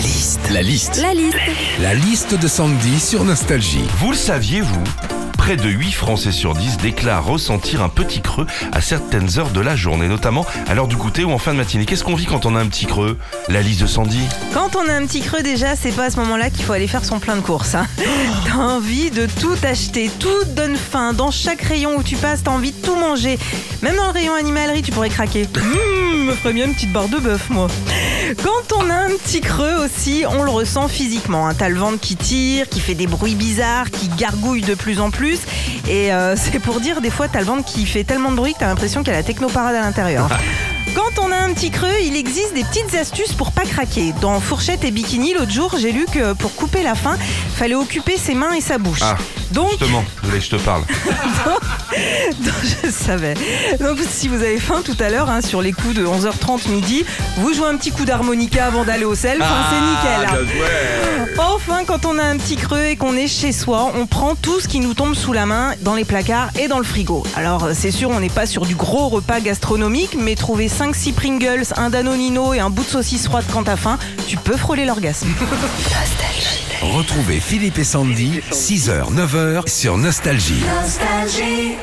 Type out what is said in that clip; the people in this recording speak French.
La liste. La liste. La liste. La liste de Sandy sur Nostalgie. Vous le saviez, vous Près de 8 Français sur 10 déclarent ressentir un petit creux à certaines heures de la journée, notamment à l'heure du goûter ou en fin de matinée. Qu'est-ce qu'on vit quand on a un petit creux La liste de Sandy? Quand on a un petit creux déjà, c'est pas à ce moment-là qu'il faut aller faire son plein de courses. hein. T'as envie de tout acheter, tout donne faim. Dans chaque rayon où tu passes, t'as envie de tout manger. Même dans le rayon animalerie, tu pourrais craquer. Mmh, me ferait bien une petite barre de bœuf, moi. Quand on a un petit creux aussi, on le ressent physiquement. hein. T'as le ventre qui tire, qui fait des bruits bizarres, qui gargouille de plus en plus. Et euh, c'est pour dire, des fois, t'as le ventre qui fait tellement de bruit que t'as l'impression qu'il y a la technoparade à l'intérieur. Quand on a un petit creux, il existe des petites astuces pour pas craquer. Dans Fourchette et Bikini, l'autre jour, j'ai lu que pour couper la faim, fallait occuper ses mains et sa bouche. Ah, Donc, Justement, que je te parle. donc, je savais. Donc, si vous avez faim tout à l'heure, hein, sur les coups de 11h30 midi, vous jouez un petit coup d'harmonica avant d'aller au self, hein, c'est nickel. hein. Enfin, quand on a un petit creux et qu'on est chez soi, on prend tout ce qui nous tombe sous la main dans les placards et dans le frigo. Alors, euh, c'est sûr, on n'est pas sur du gros repas gastronomique, mais trouver 5-6 Pringles, un Danonino et un bout de saucisse froide quand t'as faim, tu peux frôler l'orgasme. Retrouvez Philippe et Sandy, 6h, 9h sur Nostalgie. Nostalgie.